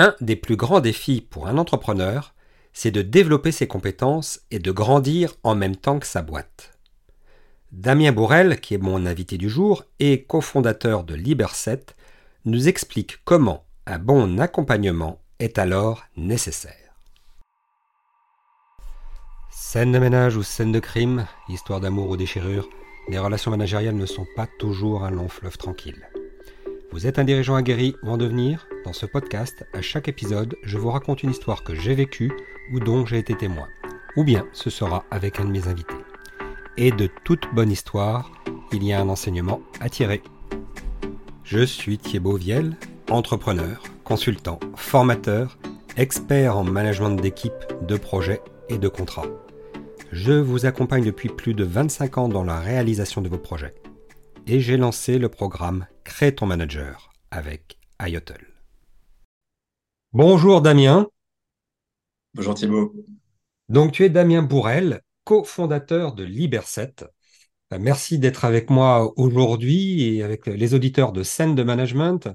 Un des plus grands défis pour un entrepreneur, c'est de développer ses compétences et de grandir en même temps que sa boîte. Damien Bourrel, qui est mon invité du jour et cofondateur de Liberset, nous explique comment un bon accompagnement est alors nécessaire. Scène de ménage ou scène de crime, histoire d'amour ou déchirure, les relations managériales ne sont pas toujours un long fleuve tranquille. Vous êtes un dirigeant aguerri ou en devenir? Dans ce podcast, à chaque épisode, je vous raconte une histoire que j'ai vécue ou dont j'ai été témoin. Ou bien ce sera avec un de mes invités. Et de toute bonne histoire, il y a un enseignement à tirer. Je suis Thibaut Viel, entrepreneur, consultant, formateur, expert en management d'équipe, de projets et de contrats. Je vous accompagne depuis plus de 25 ans dans la réalisation de vos projets. Et j'ai lancé le programme Crée ton manager avec IOTL. Bonjour Damien. Bonjour Thibault. Donc tu es Damien Bourrel, cofondateur de Liberset. Euh, merci d'être avec moi aujourd'hui et avec les auditeurs de scène de management.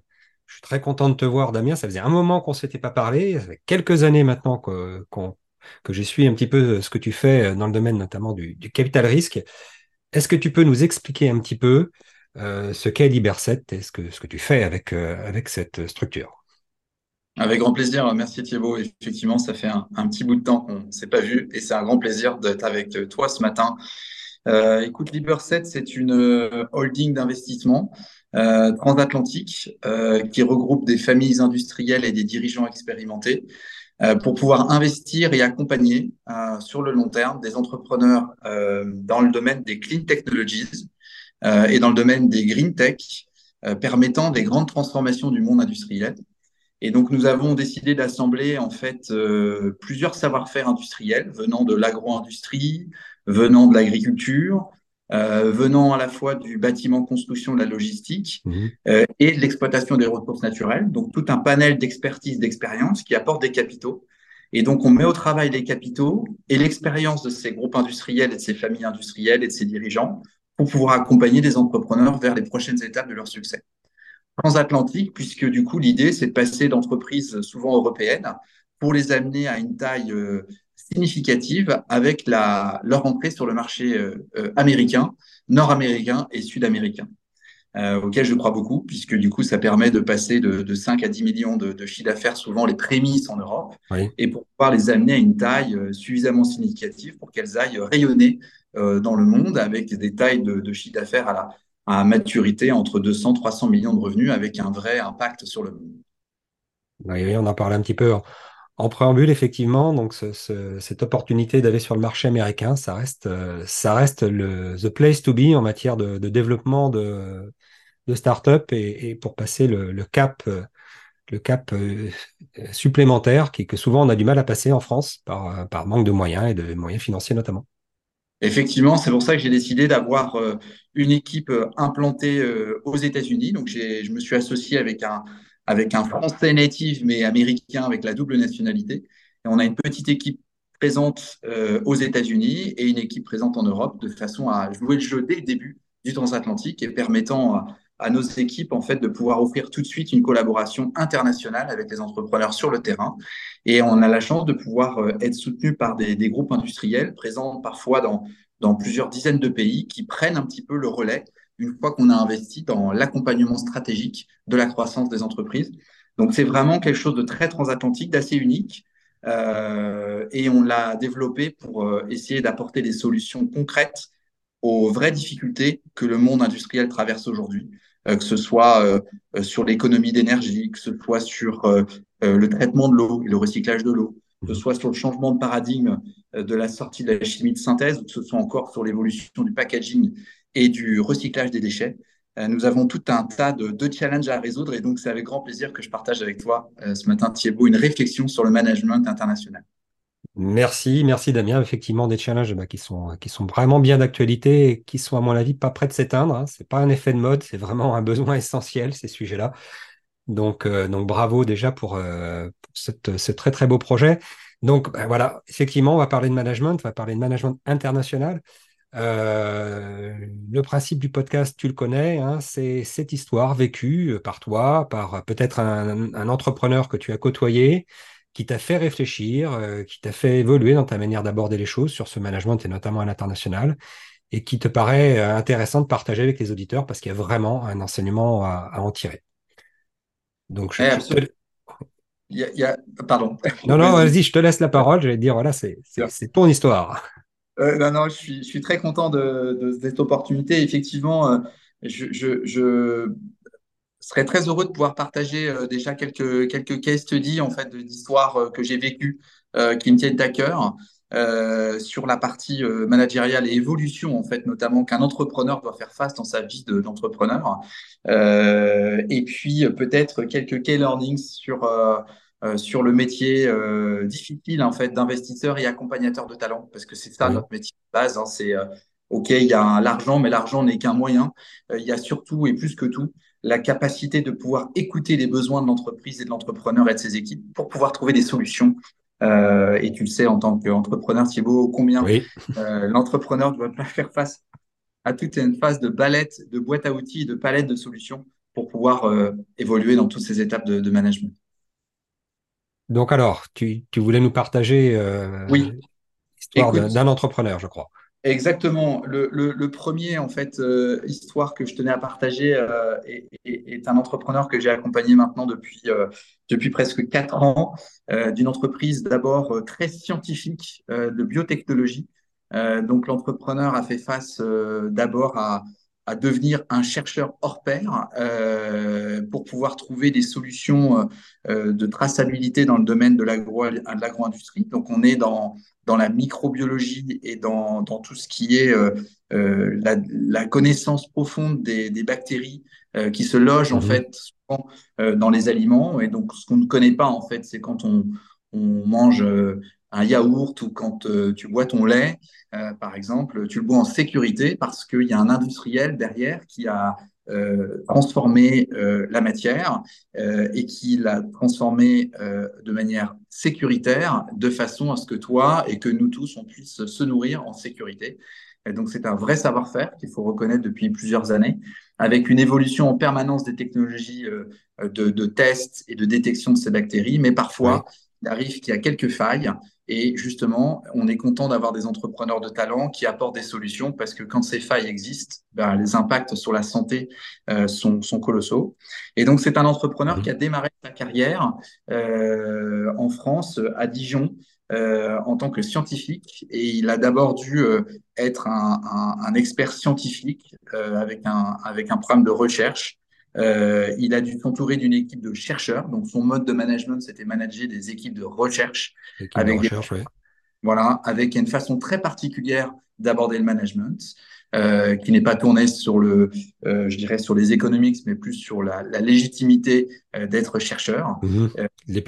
Je suis très content de te voir, Damien. Ça faisait un moment qu'on ne s'était pas parlé. Ça fait quelques années maintenant que, que j'ai suivi un petit peu ce que tu fais dans le domaine notamment du, capital risque. Est-ce que tu peux nous expliquer un petit peu euh, ce qu'est Liberset et ce que, ce que tu fais avec, euh, avec cette structure avec grand plaisir, merci Thibault. Effectivement, ça fait un, petit bout de temps qu'on ne s'est pas vu et c'est un grand plaisir d'être avec toi ce matin. Euh, écoute, Liberset, c'est une euh, holding d'investissement transatlantique qui regroupe des familles industrielles et des dirigeants expérimentés pour pouvoir investir et accompagner sur le long terme des entrepreneurs dans le domaine des clean technologies et dans le domaine des green tech, permettant des grandes transformations du monde industriel. Et donc, nous avons décidé d'assembler en fait euh, plusieurs savoir-faire industriels venant de l'agro-industrie, venant de l'agriculture, euh, venant à la fois du bâtiment construction, de la logistique mmh. euh, et de l'exploitation des ressources naturelles. Donc, tout un panel d'expertise, d'expérience qui apporte des capitaux. Et donc, on met au travail les capitaux et l'expérience de ces groupes industriels et de ces familles industrielles et de ces dirigeants pour pouvoir accompagner des entrepreneurs vers les prochaines étapes de leur succès. Transatlantique, puisque du coup, l'idée, c'est de passer d'entreprises souvent européennes pour les amener à une taille euh, significative avec la, leur entrée sur le marché euh, euh, américain, nord-américain et sud-américain, auquel je crois beaucoup, puisque du coup, ça permet de passer de, 5 à 10 millions de, de chiffre d'affaires, souvent les prémices en Europe, et pour pouvoir les amener à une taille suffisamment significative pour qu'elles aillent rayonner dans le monde avec des tailles de, chiffre d'affaires à la, maturité entre 200 300 millions de revenus avec un vrai impact sur le monde. Oui, on en parlait un petit peu en, préambule, effectivement. Donc, cette opportunité d'aller sur le marché américain, ça reste, ça reste le the place to be en matière de, développement de, de start-up et, pour passer le, cap, le cap euh, supplémentaire qui, que souvent on a du mal à passer en France par, par manque de moyens et de moyens financiers notamment. Effectivement, c'est pour ça que j'ai décidé d'avoir euh, une équipe euh, implantée euh, aux États-Unis. Donc, je me suis associé avec un, avec un Français native, mais américain avec la double nationalité. Et on a une petite équipe présente aux États-Unis et une équipe présente en Europe de façon à jouer le jeu dès le début du transatlantique et permettant à nos équipes en fait de pouvoir offrir tout de suite une collaboration internationale avec les entrepreneurs sur le terrain. Et on a la chance de pouvoir euh, être soutenu par des, groupes industriels présents parfois dans, dans plusieurs dizaines de pays qui prennent un petit peu le relais une fois qu'on a investi dans l'accompagnement stratégique de la croissance des entreprises. Donc c'est vraiment quelque chose de très transatlantique, d'assez unique. Euh, et on l'a développé pour euh, essayer d'apporter des solutions concrètes aux vraies difficultés que le monde industriel traverse aujourd'hui. Euh, que ce soit euh, euh, sur l'économie d'énergie, que ce soit sur le traitement de l'eau et le recyclage de l'eau, que ce soit sur le changement de paradigme de la sortie de la chimie de synthèse, ou que ce soit encore sur l'évolution du packaging et du recyclage des déchets. Nous avons tout un tas de, de, challenges à résoudre et donc c'est avec grand plaisir que je partage avec toi ce matin, Thibault, une réflexion sur le management international. Merci, merci Damien. Effectivement, des challenges bah, qui, sont, vraiment bien d'actualité et qui sont, à mon avis, pas prêts de s'éteindre. Hein. Ce n'est pas un effet de mode, c'est vraiment un besoin essentiel, ces sujets-là. Donc, euh, donc bravo déjà pour, euh, ce très très beau projet. Donc bah, voilà, effectivement, on va parler de management, on va parler de management international. le principe du podcast, tu le connais, hein, c'est cette histoire vécue par toi, par peut-être un, entrepreneur que tu as côtoyé, qui t'a fait réfléchir, qui t'a fait évoluer dans ta manière d'aborder les choses sur ce management et notamment à l'international, et qui te paraît intéressant de partager avec les auditeurs parce qu'il y a vraiment un enseignement à, à en tirer. Donc, je, te... il, y a, Pardon. Non, non, vas-y, je te laisse la parole. Je vais te dire, voilà, c'est ton histoire. Euh, non, non, je suis, je suis très content de, de cette opportunité. Effectivement, euh, je, je, je, serais très heureux de pouvoir partager euh, déjà quelques, quelques case studies en fait, d'histoires que j'ai vécues qui me tiennent à cœur. Euh, sur la partie euh, managériale et évolution, en fait, notamment qu'un entrepreneur doit faire face dans sa vie d'entrepreneur. Euh, et puis peut-être quelques key learnings sur, sur le métier difficile en fait, d'investisseur et accompagnateur de talent, parce que c'est ça notre métier de base. Hein, c'est OK, il y a l'argent, mais l'argent n'est qu'un moyen. il y a surtout et plus que tout la capacité de pouvoir écouter les besoins de l'entreprise et de l'entrepreneur et de ses équipes pour pouvoir trouver des solutions euh, et tu le sais en tant qu'entrepreneur, Thibaut, combien euh, l'entrepreneur doit faire face à toute une phase de palette, de boîte à outils, de palette de solutions pour pouvoir euh, évoluer dans toutes ces étapes de, management. Donc alors, tu, voulais nous partager oui. l'histoire d'un entrepreneur, je crois. Exactement. Le, premier, en fait, euh, histoire que je tenais à partager euh, est, un entrepreneur que j'ai accompagné maintenant depuis, euh, depuis presque quatre ans, d'une entreprise d'abord très scientifique de biotechnologie. donc, l'entrepreneur a fait face d'abord à, à devenir un chercheur hors pair pour pouvoir trouver des solutions de traçabilité dans le domaine de l'agro-industrie. Donc, on est dans dans la microbiologie et dans, dans tout ce qui est euh, euh, la, la, connaissance profonde des, des bactéries euh, qui se logent en mhm. fait souvent, dans les aliments. Et donc, ce qu'on ne connaît pas en fait, c'est quand on, on mange un yaourt ou quand tu bois ton lait, par exemple, tu le bois en sécurité parce qu'il y a un industriel derrière qui a euh, transformer euh, la matière euh, et qui l'a transformée de manière sécuritaire de façon à ce que toi et que nous tous, on puisse se nourrir en sécurité. Et donc, c'est un vrai savoir-faire qu'il faut reconnaître depuis plusieurs années, avec une évolution en permanence des technologies de, de tests et de détection de ces bactéries, mais parfois, il arrive qu'il y a quelques failles et justement, on est content d'avoir des entrepreneurs de talent qui apportent des solutions parce que quand ces failles existent, ben, les impacts sur la santé euh, sont, sont, colossaux. Et donc, c'est un entrepreneur qui a démarré sa carrière euh, en France, à Dijon, euh, en tant que scientifique. Et il a d'abord dû euh, être un, un, un, expert scientifique euh, avec, un, avec un programme de recherche. Euh, il a dû s'entourer d'une équipe de chercheurs. Donc, son mode de management, c'était manager des équipes de recherche. avec Voilà, avec une façon très particulière d'aborder le management, euh, qui n'est pas tournée sur le, euh, je dirais, sur les économiques, mais plus sur la, la légitimité d'être chercheur. Mhm. Les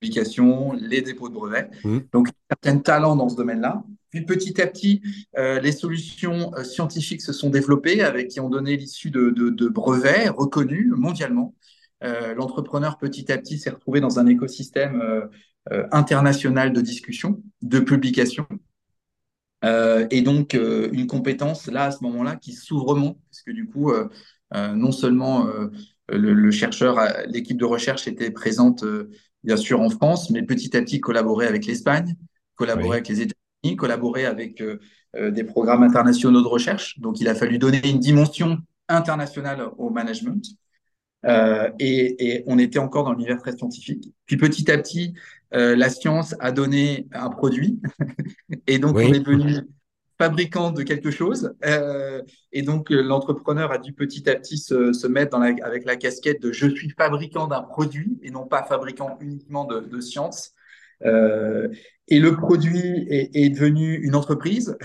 publications, les dépôts de brevets. Mhm. Donc, certains talents dans ce domaine-là. Puis petit à petit, euh, les solutions euh, scientifiques se sont développées avec qui ont donné l'issue de, de, brevets reconnus mondialement. Euh, l'entrepreneur petit à petit s'est retrouvé dans un écosystème international de discussion, de publication. et donc une compétence là à ce moment-là qui s'ouvre parce que du coup, non seulement le, chercheur, l'équipe de recherche était présente bien sûr en France, mais petit à petit collaborer avec l'Espagne, collaborer avec les États collaborer avec euh, euh, des programmes internationaux de recherche. Donc, il a fallu donner une dimension internationale au management. Euh, et, on était encore dans l'univers très scientifique. Puis petit à petit, la science a donné un produit, et donc on est devenu fabricant de quelque chose. et donc l'entrepreneur a dû petit à petit se, mettre dans la, avec la casquette de je suis fabricant d'un produit et non pas fabricant uniquement de, de science. Euh, et le produit est, devenu une entreprise.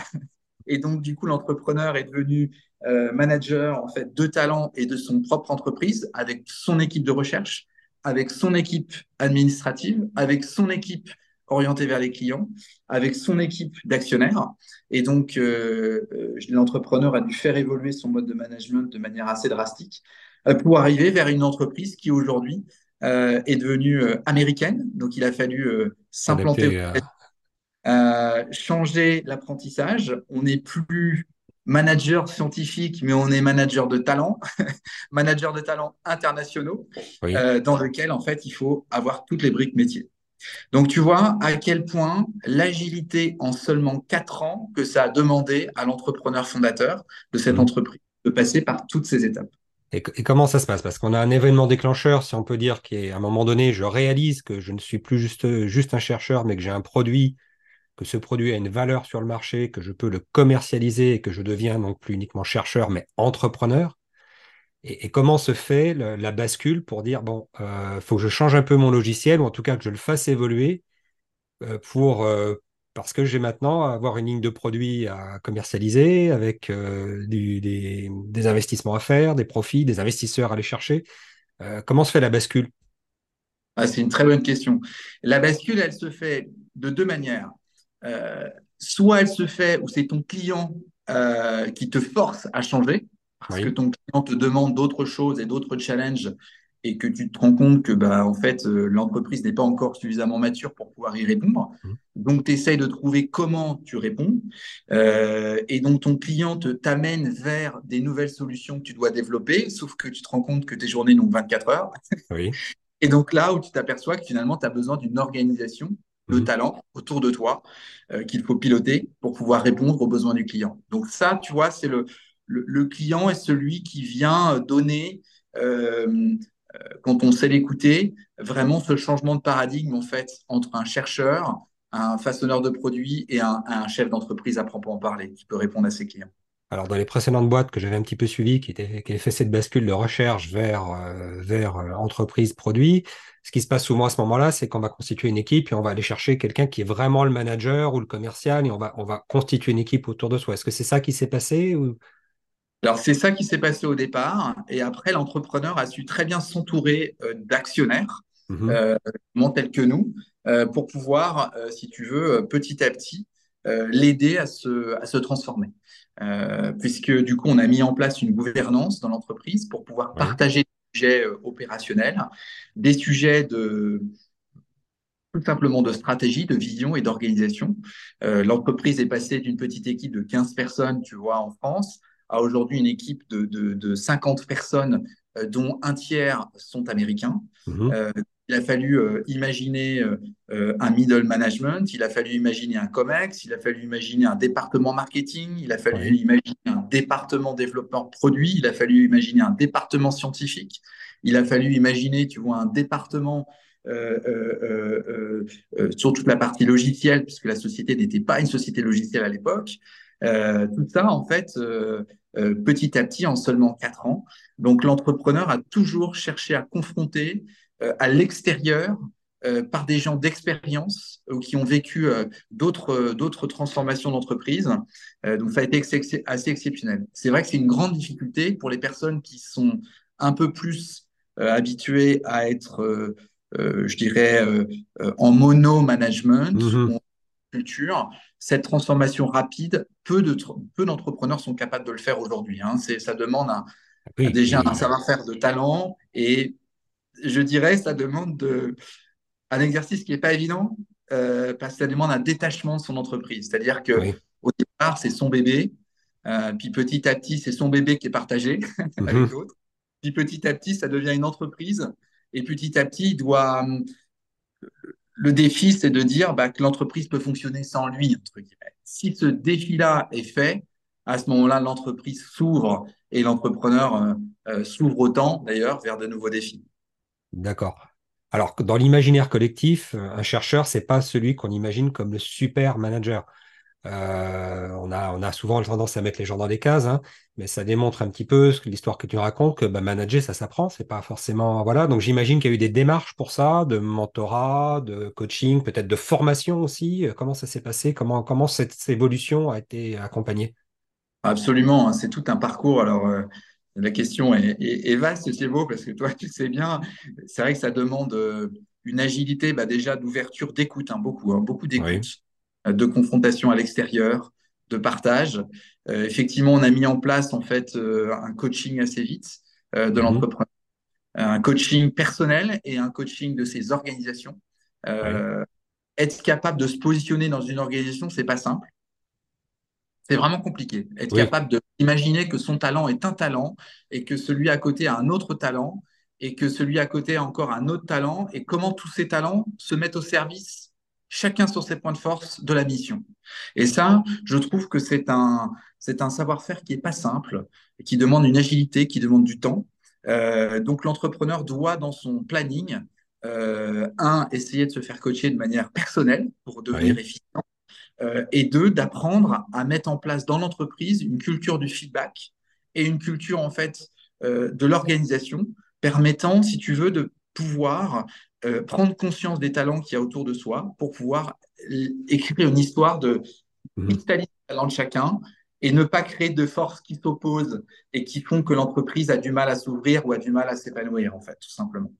Et donc, du coup, l'entrepreneur est devenu euh, manager en fait de talent et de son propre entreprise avec son équipe de recherche, avec son équipe administrative, avec son équipe orientée vers les clients, avec son équipe d'actionnaires. Et donc, euh, l'entrepreneur a dû faire évoluer son mode de management de manière assez drastique pour arriver vers une entreprise qui aujourd'hui est devenue euh, américaine. Donc, il a fallu euh, s'implanter. euh, changer l'apprentissage. On n'est plus manager scientifique, mais on est manager de talent, manager de talent internationaux, Oui. euh, dans lequel, en fait, il faut avoir toutes les briques métiers. Donc, tu vois à quel point l'agilité en seulement quatre ans que ça a demandé à l'entrepreneur fondateur de cette Mhm. entreprise de passer par toutes ces étapes. Et, comment ça se passe? Parce qu'on a un événement déclencheur, si on peut dire, qui est à un moment donné, je réalise que je ne suis plus juste, juste un chercheur, mais que j'ai un produit, que ce produit a une valeur sur le marché, que je peux le commercialiser et que je deviens donc plus uniquement chercheur, mais entrepreneur. Et, comment se fait la bascule pour dire, bon, euh, faut que je change un peu mon logiciel, ou en tout cas que je le fasse évoluer euh, pour, euh, parce que j'ai maintenant à avoir une ligne de produits à commercialiser avec euh, du- des, des investissements à faire, des profits, des investisseurs à aller chercher. Euh, comment se fait la bascule? Ah, c'est une très bonne question. La bascule, elle se fait de deux manières. Euh, soit elle se fait où c'est ton client qui te force à changer, parce que ton client te demande d'autres choses et d'autres challenges, et que tu te rends compte que bah, en fait, euh, l'entreprise n'est pas encore suffisamment mature pour pouvoir y répondre. Mhm. Donc, tu essayes de trouver comment tu réponds. Euh, et donc, ton client te t'amène vers des nouvelles solutions que tu dois développer, sauf que tu te rends compte que tes journées n'ont que 24 heures. Oui. Et donc là où tu t'aperçois que finalement, tu as besoin d'une organisation de Mhm. talent autour de toi euh, qu'il faut piloter pour pouvoir répondre aux besoins du client. Donc ça, tu vois, c'est le, le, le client est celui qui vient donner, euh, quand on sait l'écouter, vraiment ce changement de paradigme en fait entre un chercheur, un façonneur de produits et un, chef d'entreprise à proprement parler qui peut répondre à ses clients. Alors, dans les précédentes boîtes que j'avais un petit peu suivies, qui étaient, qui avaient fait cette bascule de recherche vers, euh, vers euh, entreprise, produit, ce qui se passe souvent à ce moment-là, c'est qu'on va constituer une équipe et on va aller chercher quelqu'un qui est vraiment le manager ou le commercial et on va, on va constituer une équipe autour de soi. Est-ce que c'est ça qui s'est passé ou... Alors, c'est ça qui s'est passé au départ. Et après, l'entrepreneur a su très bien s'entourer euh, d'actionnaires, euh, justement tels que nous, euh, pour pouvoir, euh, si tu veux, petit à petit, l'aider à se, à se transformer. Puisque du coup, on a mis en place une gouvernance dans l'entreprise pour pouvoir partager des sujets opérationnels, des sujets de tout simplement de stratégie, de vision et d'organisation. Euh, L'entreprise est passée d'une petite équipe de 15 personnes, tu vois, en France, à aujourd'hui une équipe de, de, de 50 personnes, euh, dont un tiers sont américains. Mhm. Euh, il a fallu euh, imaginer un middle management, il a fallu imaginer un COMEX, il a fallu imaginer un département marketing, il a fallu Oui. imaginer un département développement produit, il a fallu imaginer un département scientifique, il a fallu imaginer, tu vois, un département euh, euh, euh, euh, sur toute la partie logicielle, puisque la société n'était pas une société logicielle à l'époque. Euh, tout ça, en fait, euh, euh, petit à petit, en seulement quatre ans. Donc, l'entrepreneur a toujours cherché à confronter à l'extérieur euh, par des gens d'expérience ou qui ont vécu euh, d'autres d'autres transformations d'entreprise. Donc, ça a été ex assez exceptionnel. C'est vrai que c'est une grande difficulté pour les personnes qui sont un peu plus habituées à être je dirais, en mono-management Mhm. ou cette transformation rapide, peu de peu d'entrepreneurs sont capables de le faire aujourd'hui. Hein. Ça demande un, Oui, déjà un savoir-faire de talent et je dirais, ça demande de, un exercice qui n'est pas évident euh, parce que ça demande un détachement de son entreprise. C'est-à-dire que oui. au départ, c'est son bébé, euh, puis petit à petit, c'est son bébé qui est partagé avec Mhm. d'autres. Puis petit à petit, ça devient une entreprise. Et petit à petit, il doit. Le défi, c'est de dire bah, que l'entreprise peut fonctionner sans lui. Si ce défi-là est fait, à ce moment-là, l'entreprise s'ouvre et l'entrepreneur euh, euh, s'ouvre autant, d'ailleurs, vers de nouveaux défis. D'accord. Alors, dans l'imaginaire collectif, euh, un chercheur, c'est pas celui qu'on imagine comme le super manager. On a, on a souvent tendance à mettre les gens dans des cases, hein, mais ça démontre un petit peu l'histoire que tu racontes, que bah, manager, ça s'apprend, c'est pas forcément. Voilà. Donc j'imagine qu'il y a eu des démarches pour ça, de mentorat, de coaching, peut-être de formation aussi. Euh, Comment ça s'est passé? Comment, comment cette, cette évolution a été accompagnée? Absolument, hein, c'est tout un parcours. Alors, euh, la question est, est- est vaste, c'est beau, parce que toi, tu sais bien, c'est vrai que ça demande euh, une agilité, bah, déjà d'ouverture, d'écoute, hein, beaucoup, hein, beaucoup d'écoute, de confrontation à l'extérieur, de partage. Euh, effectivement, on a mis en place en fait euh, un coaching assez vite euh, de Mhm. l'entrepreneur, un coaching personnel et un coaching de ses organisations. Être capable de se positionner dans une organisation, c'est pas simple. C'est vraiment compliqué. Être Oui. capable d'imaginer que son talent est un talent et que celui à côté a un autre talent et que celui à côté a encore un autre talent et comment tous ces talents se mettent au service, chacun sur ses points de force de la mission. Et ça, je trouve que c'est un, c'est un savoir-faire qui est pas simple, qui demande une agilité, qui demande du temps. Euh, donc l'entrepreneur doit dans son planning, euh, un, essayer de se faire coacher de manière personnelle pour devenir Oui. efficient euh, et deux, d'apprendre à mettre en place dans l'entreprise une culture du feedback et une culture en fait de l'organisation permettant, si tu veux, de pouvoir euh, prendre conscience des talents qu'il y a autour de soi pour pouvoir écrire une histoire de Mhm. cristalliser le talent de chacun et ne pas créer de forces qui s'opposent et qui font que l'entreprise a du mal à s'ouvrir ou a du mal à s'épanouir, en fait, tout simplement.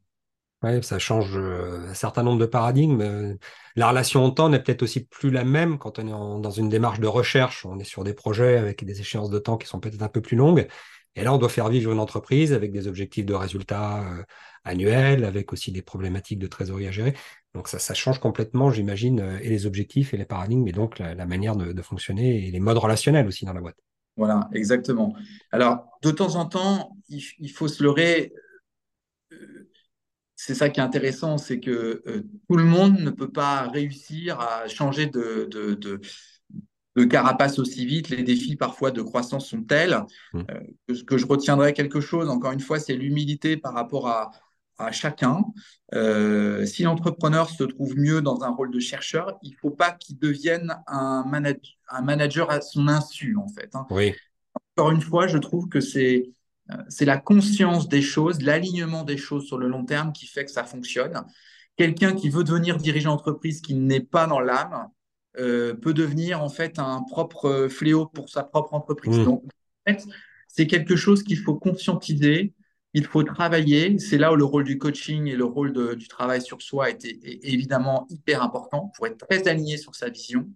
Ouais, ça change euh, un certain nombre de paradigmes. Euh, La relation au temps n'est peut-être aussi plus la même quand on est en- dans une démarche de recherche. On est sur des projets avec des échéances de temps qui sont peut-être un peu plus longues. Et là, on doit faire vivre une entreprise avec des objectifs de résultats euh, annuels, avec aussi des problématiques de trésorerie à gérer. Donc ça, ça change complètement, j'imagine, euh, et les objectifs et les paradigmes, et donc la, manière de, fonctionner et les modes relationnels aussi dans la boîte. Voilà, exactement. Alors, de temps en temps, il, faut se leurrer. euh, c'est ça qui est intéressant, c'est que tout le monde ne peut pas réussir à changer de, de carapace aussi vite. Les défis parfois de croissance sont tels Mm. euh, que je retiendrai quelque chose, encore une fois, c'est l'humilité par rapport à, à chacun. Euh, si l'entrepreneur se trouve mieux dans un rôle de chercheur, il ne faut pas qu'il devienne un, manag- un manager à son insu, en fait. hein Oui, encore une fois, je trouve que c'est euh, c'est la conscience des choses, l'alignement des choses sur le long terme qui fait que ça fonctionne. Quelqu'un qui veut devenir dirigeant d'entreprise qui n'est pas dans l'âme euh, peut devenir en fait un propre fléau pour sa propre entreprise. Mm. Donc, en fait, c'est quelque chose qu'il faut conscientiser, il faut travailler. C'est là où le rôle du coaching et le rôle de- du travail sur soi est, est- est évidemment hyper important pour être très aligné sur sa vision.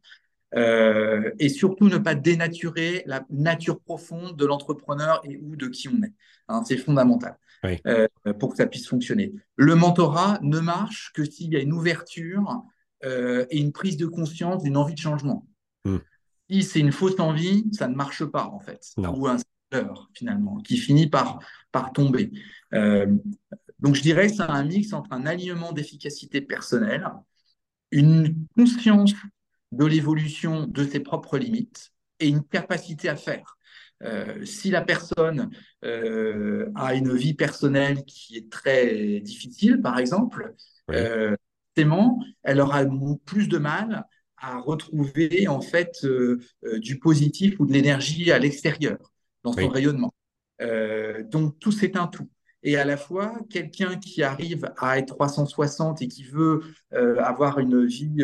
Euh, et surtout ne pas dénaturer la nature profonde de l'entrepreneur et ou de qui on est. Hein, c'est fondamental Oui. euh, pour que ça puisse fonctionner. Le mentorat ne marche que s'il y a une ouverture euh, et une prise de conscience d'une envie de changement. Mm. Si c'est une fausse envie, ça ne marche pas en fait, Non. ou un leurre finalement, qui finit par, par tomber. Euh, donc je dirais que c'est un mix entre un alignement d'efficacité personnelle, une conscience de l'évolution de ses propres limites et une capacité à faire. Euh, si la personne euh, a une vie personnelle qui est très difficile, par exemple, Oui. euh, forcément, elle aura plus de mal à retrouver en fait euh, euh, du positif ou de l'énergie à l'extérieur dans son Oui. rayonnement. Euh, donc tout c'est un tout. Et à la fois, quelqu'un qui arrive à être 360 et qui veut avoir une vie,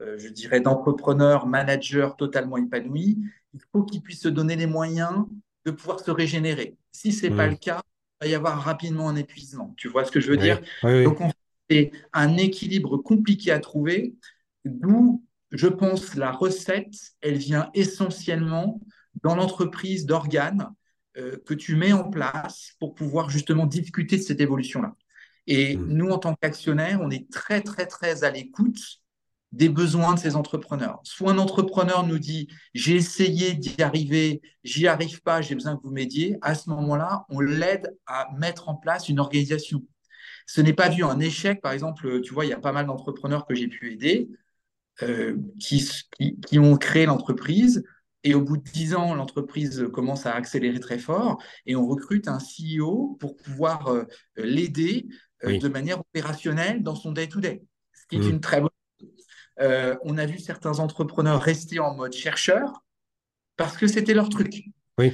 je dirais, d'entrepreneur, manager totalement épanoui, il faut qu'il puisse se donner les moyens de pouvoir se régénérer. Si ce n'est pas Mm. le cas, il va y avoir rapidement un épuisement. Tu vois ce que je veux Oui, dire? Oui. Donc, fait, c'est un équilibre compliqué à trouver, d'où, je pense, la recette, elle vient essentiellement dans l'entreprise d'organes euh, que tu mets en place pour pouvoir justement discuter de cette évolution-là. Et Mm. nous, en tant qu'actionnaires, on est très, très, très à l'écoute des besoins de ces entrepreneurs. Soit un entrepreneur nous dit j'ai essayé d'y arriver, j'y arrive pas, j'ai besoin que vous m'aidiez. À ce moment-là, on l'aide à mettre en place une organisation. Ce n'est pas vu un échec. Par exemple, tu vois, il y a pas mal d'entrepreneurs que j'ai pu aider euh, qui, qui, qui ont créé l'entreprise. Et au bout de 10 ans, l'entreprise commence à accélérer très fort et on recrute un CEO pour pouvoir euh, l'aider euh, Oui. de manière opérationnelle dans son day-to-day, ce qui est Mm. une très bonne chose. On a vu certains entrepreneurs rester en mode chercheur parce que c'était leur truc. Oui.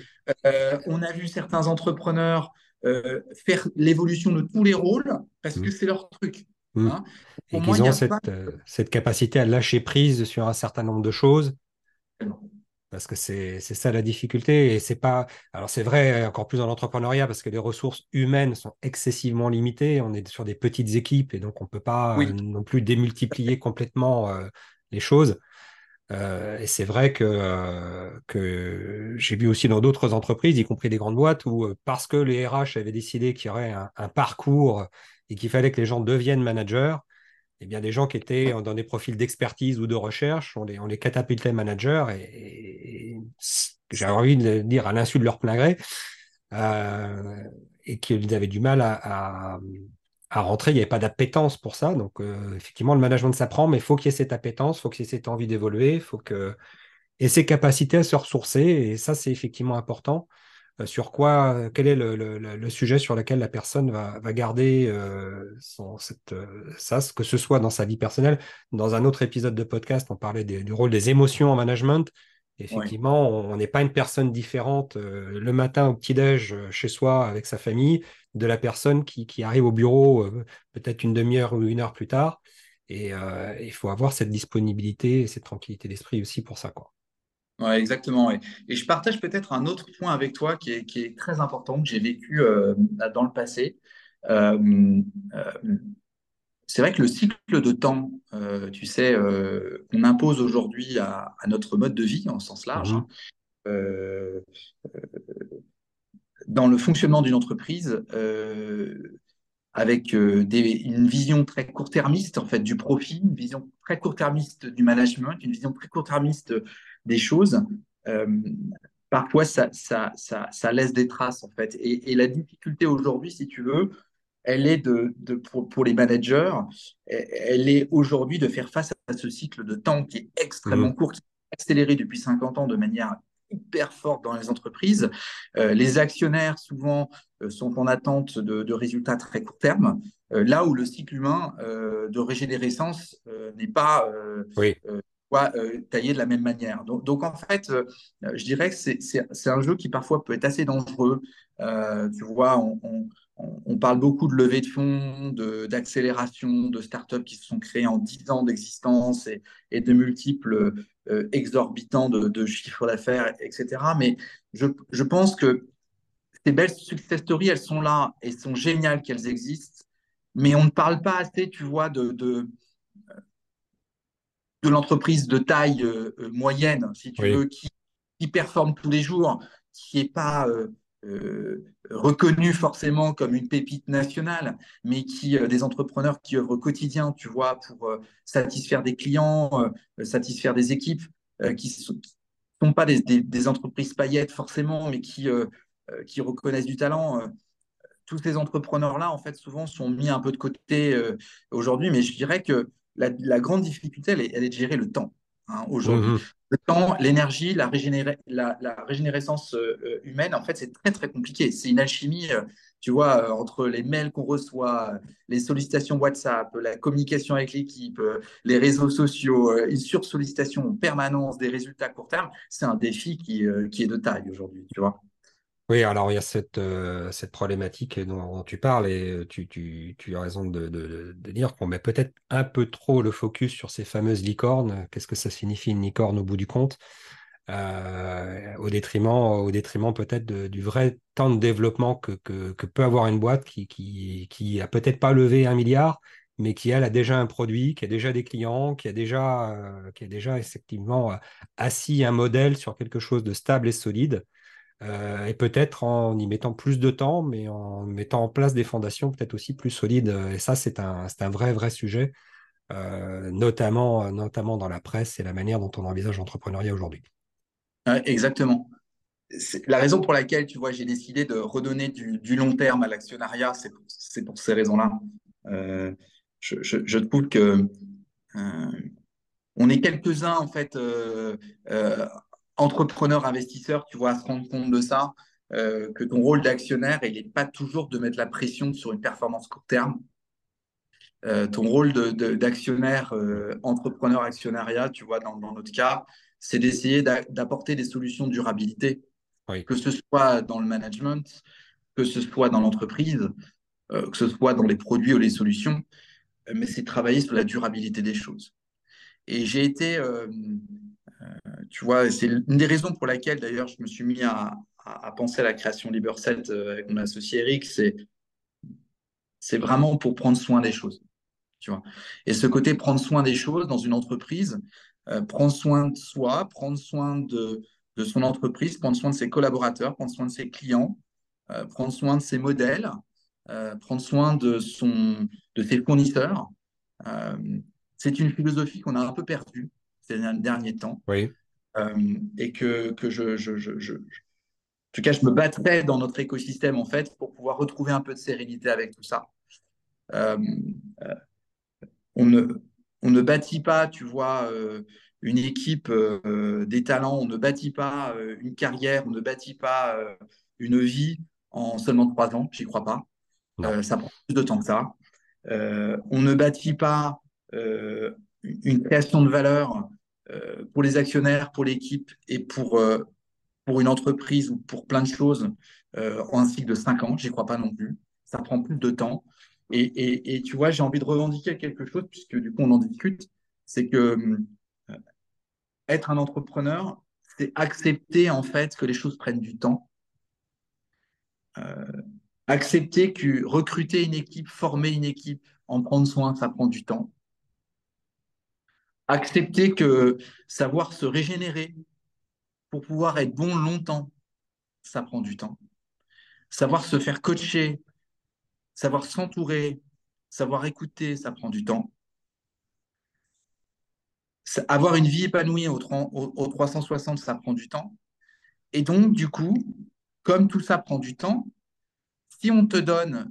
On a vu certains entrepreneurs euh, faire l'évolution de tous les rôles parce que c'est leur truc. Mm. hein. Et qu'ils ont a cette, pas- euh, cette capacité à lâcher prise sur un certain nombre de choses. Parce que c'est ça la difficulté. Et c'est pas. Alors, c'est vrai, encore plus dans l'entrepreneuriat, parce que les ressources humaines sont excessivement limitées. On est sur des petites équipes et donc on ne peut pas Oui. euh, non plus démultiplier complètement euh, les choses. Euh, et c'est vrai que, euh, que j'ai vu aussi dans d'autres entreprises, y compris des grandes boîtes, où euh, parce que les RH avaient décidé qu'il y aurait un, un parcours et qu'il fallait que les gens deviennent managers, eh bien, des gens qui étaient dans des profils d'expertise ou de recherche, on les, on les catapultait managers et, j'ai envie de dire à l'insu de leur plein gré, euh, et qu'ils avaient du mal à, à, rentrer. Il n'y avait pas d'appétence pour ça. Donc, euh, effectivement, le management s'apprend, mais il faut qu'il y ait cette appétence, il faut qu'il y ait cette envie d'évoluer, faut que et ses capacités à se ressourcer. Et ça, c'est effectivement important. Euh, sur quoi, euh, quel est le, sujet sur lequel la personne va, garder ça, que ce soit dans sa vie personnelle. Dans un autre épisode de podcast, on parlait du rôle des émotions en management. Effectivement, on n'est pas une personne différente le matin au petit-déj chez soi avec sa famille de la personne qui, arrive au bureau peut-être une demi-heure ou une heure plus tard. Et il faut avoir cette disponibilité et cette tranquillité d'esprit aussi pour ça. Quoi. Ouais, exactement. Et, je partage peut-être un autre point avec toi qui est, très important, que j'ai vécu euh, dans le passé. Euh, euh, c'est vrai que le cycle de temps, tu sais, qu'on impose aujourd'hui à, notre mode de vie en sens large, mmh hein, dans le fonctionnement d'une entreprise, avec une vision très court-termiste en fait du profit, une vision très court-termiste du management, une vision très court-termiste des choses, euh, parfois ça, ça, ça, laisse des traces en fait. Et, la difficulté aujourd'hui, si tu veux, elle est de, de pour, les managers, elle est aujourd'hui de faire face à ce cycle de temps qui est extrêmement mmh. court, qui est accéléré depuis 50 ans de manière hyper forte dans les entreprises. Euh, les actionnaires, souvent, euh, sont en attente de, résultats très court terme, là où le cycle humain de régénérescence n'est pas oui euh, taillé de la même manière. Donc, en fait, euh, je dirais que c'est un jeu qui parfois peut être assez dangereux. Euh, tu vois, on, parle beaucoup de levée de fonds, d'accélération, de, startups qui se sont créées en 10 ans d'existence et, de multiples exorbitants de, chiffres d'affaires, etc. Mais je, pense que ces belles success stories, elles sont là et sont géniales qu'elles existent, mais on ne parle pas assez, tu vois, de de l'entreprise de taille euh, euh, moyenne, si tu veux, qui, performe tous les jours, qui n'est pas euh, reconnue forcément comme une pépite nationale, mais qui des entrepreneurs qui œuvrent au quotidien, tu vois, pour satisfaire des clients, satisfaire des équipes, qui ne sont, pas des, entreprises paillettes forcément, mais qui, reconnaissent du talent tous ces entrepreneurs-là, en fait, souvent sont mis un peu de côté aujourd'hui, mais je dirais que la, grande difficulté, elle est, de gérer le temps hein, aujourd'hui. Mhm. Le temps, l'énergie, la, la, régénérescence euh, humaine, en fait, c'est très, très compliqué. C'est une alchimie, euh, tu vois, euh, entre les mails qu'on reçoit, les sollicitations WhatsApp, la communication avec l'équipe, les réseaux sociaux, une sursollicitation en permanence des résultats à court terme. C'est un défi qui, qui est de taille aujourd'hui, tu vois. Oui, alors il y a cette, euh, cette problématique dont, tu parles et euh, tu, tu, tu as raison de, dire qu'on met peut-être un peu trop le focus sur ces fameuses licornes. Qu'est-ce que ça signifie une licorne au bout du compte? Euh, au détriment, au détriment peut-être du vrai temps de développement que, peut avoir une boîte qui, qui, a peut-être pas levé un milliard, mais qui elle a déjà un produit, qui a déjà des clients, qui a déjà, qui a déjà effectivement assis un modèle sur quelque chose de stable et solide. Euh, et peut-être en y mettant plus de temps, mais en mettant en place des fondations peut-être aussi plus solides. Et ça, c'est un, un vrai, vrai sujet, euh, notamment, notamment dans la presse et la manière dont on envisage l'entrepreneuriat aujourd'hui. exactement. La raison pour laquelle, tu vois, j'ai décidé de redonner du, long terme à l'actionnariat, c'est pour, ces raisons-là. Euh, je, je, trouve que on est quelques-uns, en fait, entrepreneur, investisseur, tu vois, à se rendre compte de ça, euh, que ton rôle d'actionnaire, il n'est pas toujours de mettre la pression sur une performance court terme. Euh, ton rôle d'actionnaire, euh, entrepreneur, actionnariat, tu vois, dans, notre cas, c'est d'essayer d'apporter des solutions de durabilité, que ce soit dans le management, que ce soit dans l'entreprise, que ce soit dans les produits ou les solutions, mais c'est travailler sur la durabilité des choses. Et j'ai été tu vois, c'est une des raisons pour laquelle d'ailleurs je me suis mis à, penser à la création Liber7 euh, avec mon associé Eric, c'est c'est vraiment pour prendre soin des choses. Et ce côté prendre soin des choses dans une entreprise, euh, prendre soin de soi, prendre soin de, son entreprise, prendre soin de ses collaborateurs, prendre soin de ses clients, euh, prendre soin de ses modèles, prendre soin de, de ses fournisseurs. c'est une philosophie qu'on a un peu perdue ces derniers temps. Oui. et que, que je, je, je, je, en tout cas, je me battrais dans notre écosystème en fait pour pouvoir retrouver un peu de sérénité avec tout ça. Euh, euh, on, ne, on ne bâtit pas, tu vois, euh, une équipe, des talents, on ne bâtit pas une carrière, on ne bâtit pas une vie en seulement trois ans, j'y crois pas. ça prend plus de temps que ça. on ne bâtit pas une création de valeur pour les actionnaires, pour l'équipe et pour, pour une entreprise ou pour plein de choses euh, en un cycle de cinq ans. J'y crois pas non plus. Ça prend plus de temps. Et, tu vois, j'ai envie de revendiquer quelque chose, puisque du coup, on en discute. C'est que euh, être un entrepreneur, c'est accepter en fait que les choses prennent du temps. Euh, accepter que recruter une équipe, former une équipe, en prendre soin, ça prend du temps. Accepter que savoir se régénérer, pour pouvoir être bon longtemps, ça prend du temps. Savoir se faire coacher, savoir s'entourer, savoir écouter, ça prend du temps. Avoir une vie épanouie au, 360, ça prend du temps. Et donc, du coup, comme tout ça prend du temps, si on te donne,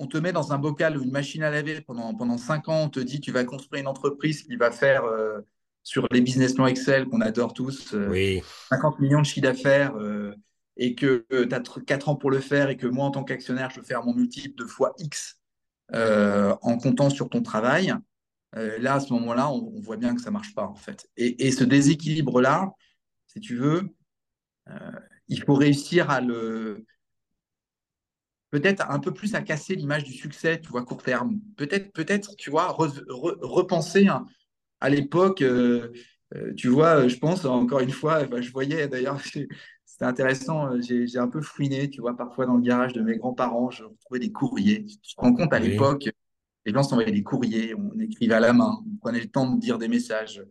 on te met dans un bocal ou une machine à laver pendant, pendant 5 ans, on te dit tu vas construire une entreprise qui va faire euh, sur les business plans Excel qu'on adore tous, 50 euh, millions de chiffre d'affaires, euh, et que tu as 4 ans pour le faire, et que moi, en tant qu'actionnaire, je veux faire mon multiple de fois X en comptant sur ton travail, là, à ce moment-là, on, voit bien que ça ne marche pas, en fait. Et, ce déséquilibre-là, si tu veux, il faut réussir à le, peut-être un peu plus à casser l'image du succès, tu vois, court terme. Peut-être, peut-être, tu vois, repenser un, à l'époque, euh, euh, tu vois, je pense, encore une fois, je voyais d'ailleurs, c'était intéressant, euh, j'ai un peu fouiné, tu vois, parfois dans le garage de mes grands-parents, je retrouvais des courriers. Tu te rends compte, à l'époque, les gens s'envoyaient des courriers, on écrivait à la main, on prenait le temps de dire des messages.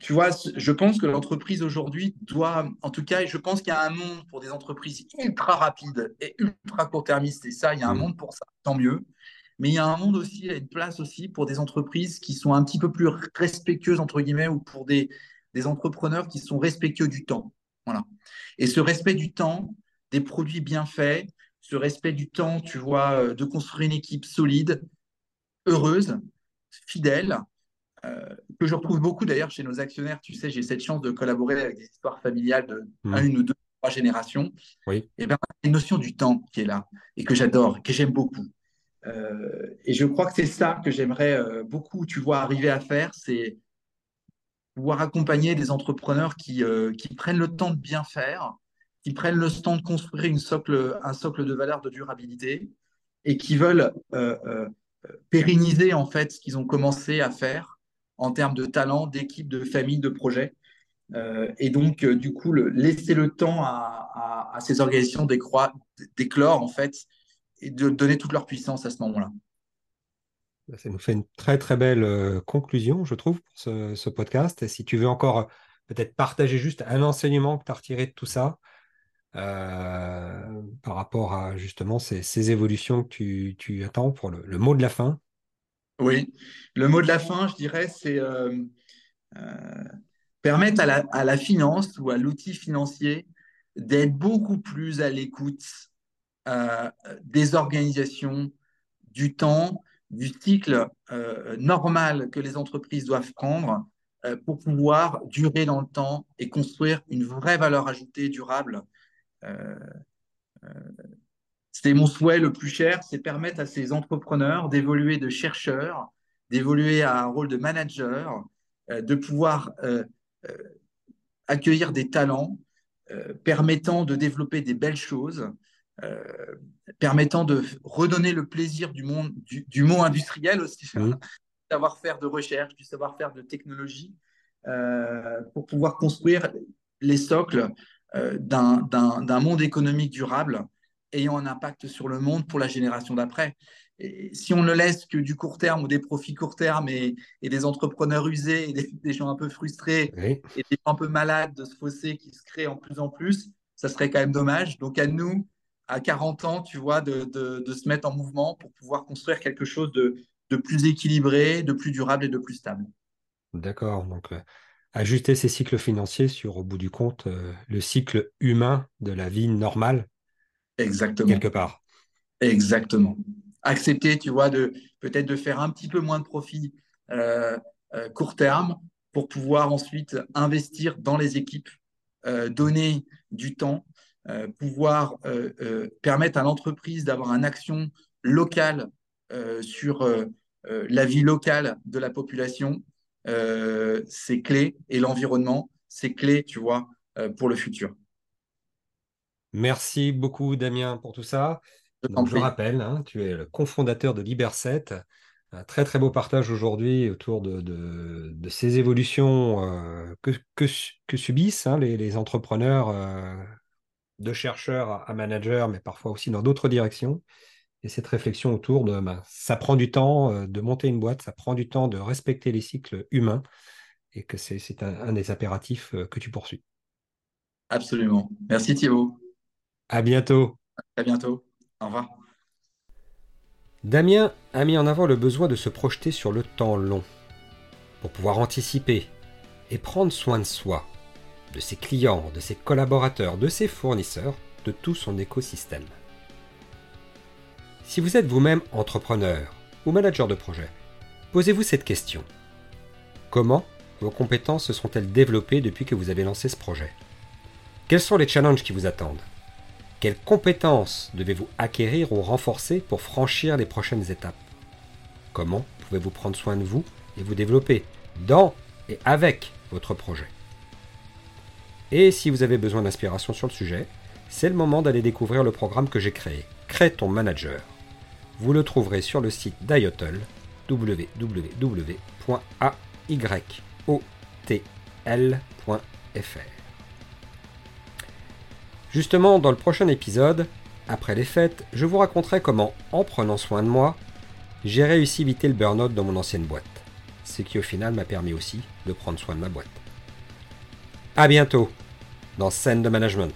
Tu vois, je pense que l'entreprise aujourd'hui doit, en tout cas, je pense qu'il y a un monde pour des entreprises ultra rapides et ultra court-termistes, et ça, il y a un mmh. monde pour ça, tant mieux. Mais il y a un monde aussi, il y a une place aussi pour des entreprises qui sont un petit peu plus respectueuses, entre guillemets, ou pour des, des entrepreneurs qui sont respectueux du temps. Voilà. Et ce respect du temps, des produits bien faits, ce respect du temps, tu vois, euh, de construire une équipe solide, heureuse, fidèle, euh, que je retrouve beaucoup d'ailleurs chez nos actionnaires. Tu sais, j'ai cette chance de collaborer avec des histoires familiales de mmh. une ou deux, trois générations. Oui. Et bien, une notion du temps qui est là et que j'adore, que j'aime beaucoup. Euh, et je crois que c'est ça que j'aimerais euh, beaucoup, tu vois, arriver à faire, c'est pouvoir accompagner des entrepreneurs qui, qui, prennent le temps de bien faire, qui prennent le temps de construire une socle, un socle de valeur de durabilité et qui veulent pérenniser en fait ce qu'ils ont commencé à faire en termes de talent, d'équipe, de famille, de projet. et donc, du coup, laisser le temps à, ces organisations d'éclore en fait et de donner toute leur puissance à ce moment-là. Ça nous fait une très très belle euh, conclusion, je trouve, pour ce, podcast. Et si tu veux encore euh, peut-être partager juste un enseignement que tu as retiré de tout ça, euh, par rapport à justement ces, évolutions que tu, attends pour le, mot de la fin. Oui, le mot de la fin, je dirais, c'est permettre à la, à la, finance ou à l'outil financier d'être beaucoup plus à l'écoute euh, des organisations, du temps, du cycle euh, normal que les entreprises doivent prendre euh, pour pouvoir durer dans le temps et construire une vraie valeur ajoutée durable. C'est mon souhait le plus cher, c'est permettre à ces entrepreneurs d'évoluer de chercheurs, d'évoluer à un rôle de manager, de pouvoir accueillir des talents permettant de développer des belles choses euh, permettant de redonner le plaisir du monde du, mot industriel aussi, du savoir-faire de recherche, du savoir-faire de technologie, euh, pour pouvoir construire les socles euh, d'un monde économique durable ayant un impact sur le monde pour la génération d'après. Si on ne laisse que du court terme ou des profits court terme et, des entrepreneurs usés et des, gens un peu frustrés et des gens un peu malades de ce fossé qui se crée en plus en plus, ça serait quand même dommage. Donc à nous à 40 ans, tu vois, de, de, se mettre en mouvement pour pouvoir construire quelque chose de, de plus équilibré, de plus durable et de plus stable. D'accord. Donc, euh, ajuster ces cycles financiers sur, au bout du compte, euh, le cycle humain de la vie normale, Exactement. quelque part. Exactement. Accepter, tu vois, de peut-être de faire un petit peu moins de profit euh, euh, court terme pour pouvoir ensuite investir dans les équipes, euh, donner du temps, euh, pouvoir euh, permettre à l'entreprise d'avoir une action locale sur la vie locale de la population. C'est clé et l'environnement, c'est clé, tu vois, pour le futur. Merci beaucoup, Damien, pour tout ça. Donc, je rappelle, hein, tu es le cofondateur de Liberset. Un très, très beau partage aujourd'hui autour de, de- de ces évolutions euh, que, que, su- que subissent hein, les, les entrepreneurs euh, de chercheurs à, managers, mais parfois aussi dans d'autres directions. Et cette réflexion autour de ben, ça prend du temps euh, de monter une boîte, ça prend du temps de respecter les cycles humains et que c'est un, un des impératifs que tu poursuis. Absolument. Merci Thibaut. À bientôt. À bientôt. Au revoir. Damien a mis en avant le besoin de se projeter sur le temps long pour pouvoir anticiper et prendre soin de soi, de ses clients, de ses collaborateurs, de ses fournisseurs, de tout son écosystème. Si vous êtes vous-même entrepreneur ou manager de projet, posez-vous cette question. Comment vos compétences se sont-elles développées depuis que vous avez lancé ce projet? Quels sont les challenges qui vous attendent? Quelles compétences devez-vous acquérir ou renforcer pour franchir les prochaines étapes? Comment pouvez-vous prendre soin de vous et vous développer dans et avec votre projet? Et si vous avez besoin d'inspiration sur le sujet, c'est le moment d'aller découvrir le programme que j'ai créé, Crée ton manager. Vous le trouverez sur le site d'IOTL, www.ayotl.fr. Justement, dans le prochain épisode, après les fêtes, je vous raconterai comment, en prenant soin de moi, j'ai réussi à éviter le burn-out dans mon ancienne boîte. Ce qui au final m'a permis aussi de prendre soin de ma boîte. A bientôt dans Scène de Management.